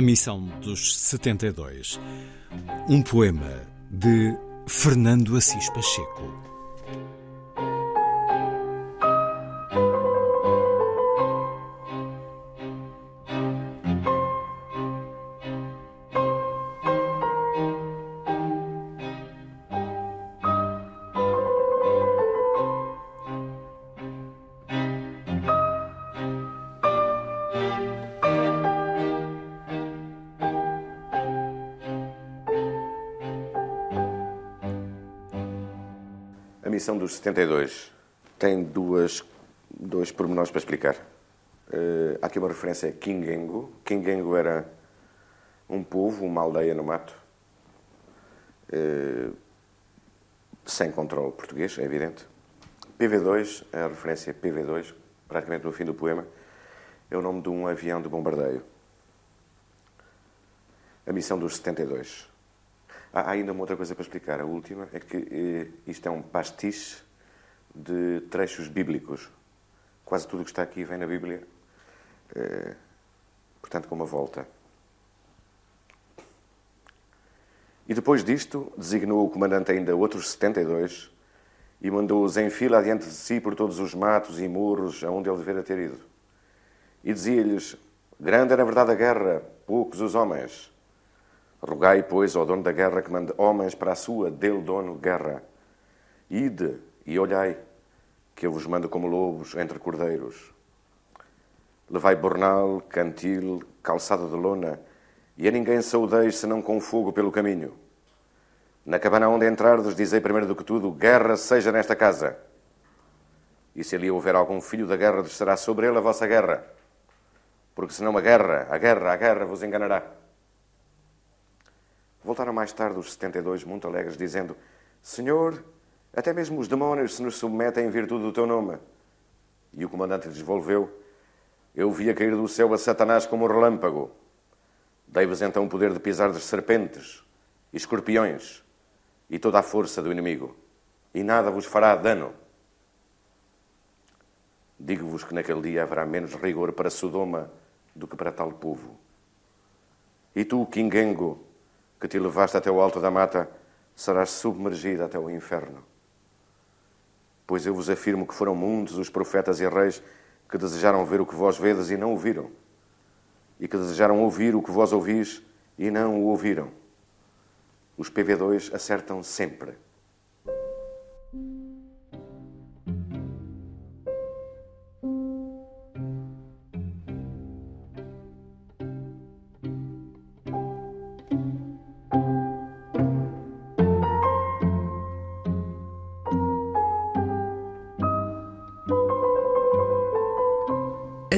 A Missão dos 72. Um poema de Fernando Assis Pacheco. Missão dos 72 tem duas, dois pormenores para explicar. Eh, há aqui uma referência a Kingengo. Kingengo era um povo, uma aldeia no mato, eh, sem controle português, é evidente. PV2, a referência PV2, praticamente no fim do poema, é o nome de um avião de bombardeio. A missão dos 72. Há ainda uma outra coisa para explicar. A última é que eh, isto é um pastiche de trechos bíblicos. Quase tudo o que está aqui vem na Bíblia, eh, portanto, com uma volta. E depois disto, designou o comandante ainda outros 72 e mandou-os em fila adiante de si por todos os matos e muros aonde ele devera ter ido. E dizia-lhes: Grande é na verdade a guerra, poucos os homens. Rogai, pois, ao dono da guerra que mande homens para a sua, dele dono, guerra. Ide e olhai, que eu vos mando como lobos entre cordeiros. Levai bornal, cantil, calçada de lona, e a ninguém saudeis senão com fogo pelo caminho. Na cabana onde entrardes, dizei primeiro do que tudo, guerra seja nesta casa. E se ali houver algum filho da guerra, descerá sobre ele a vossa guerra. Porque senão a guerra, a guerra, a guerra vos enganará. Voltaram mais tarde os 72 muito alegres, dizendo: Senhor, até mesmo os demónios se nos submetem em virtude do teu nome. E o comandante lhes volveu: Eu via cair do céu a Satanás como um relâmpago. Dei-vos então o poder de pisar de serpentes e escorpiões e toda a força do inimigo, e nada vos fará dano. Digo-vos que naquele dia haverá menos rigor para Sodoma do que para tal povo. E tu, Kingengo, que te levaste até o alto da mata, serás submergida até o inferno. Pois eu vos afirmo que foram muitos os profetas e reis que desejaram ver o que vós vedes e não o viram, e que desejaram ouvir o que vós ouvis e não o ouviram. Os PV2 acertam sempre.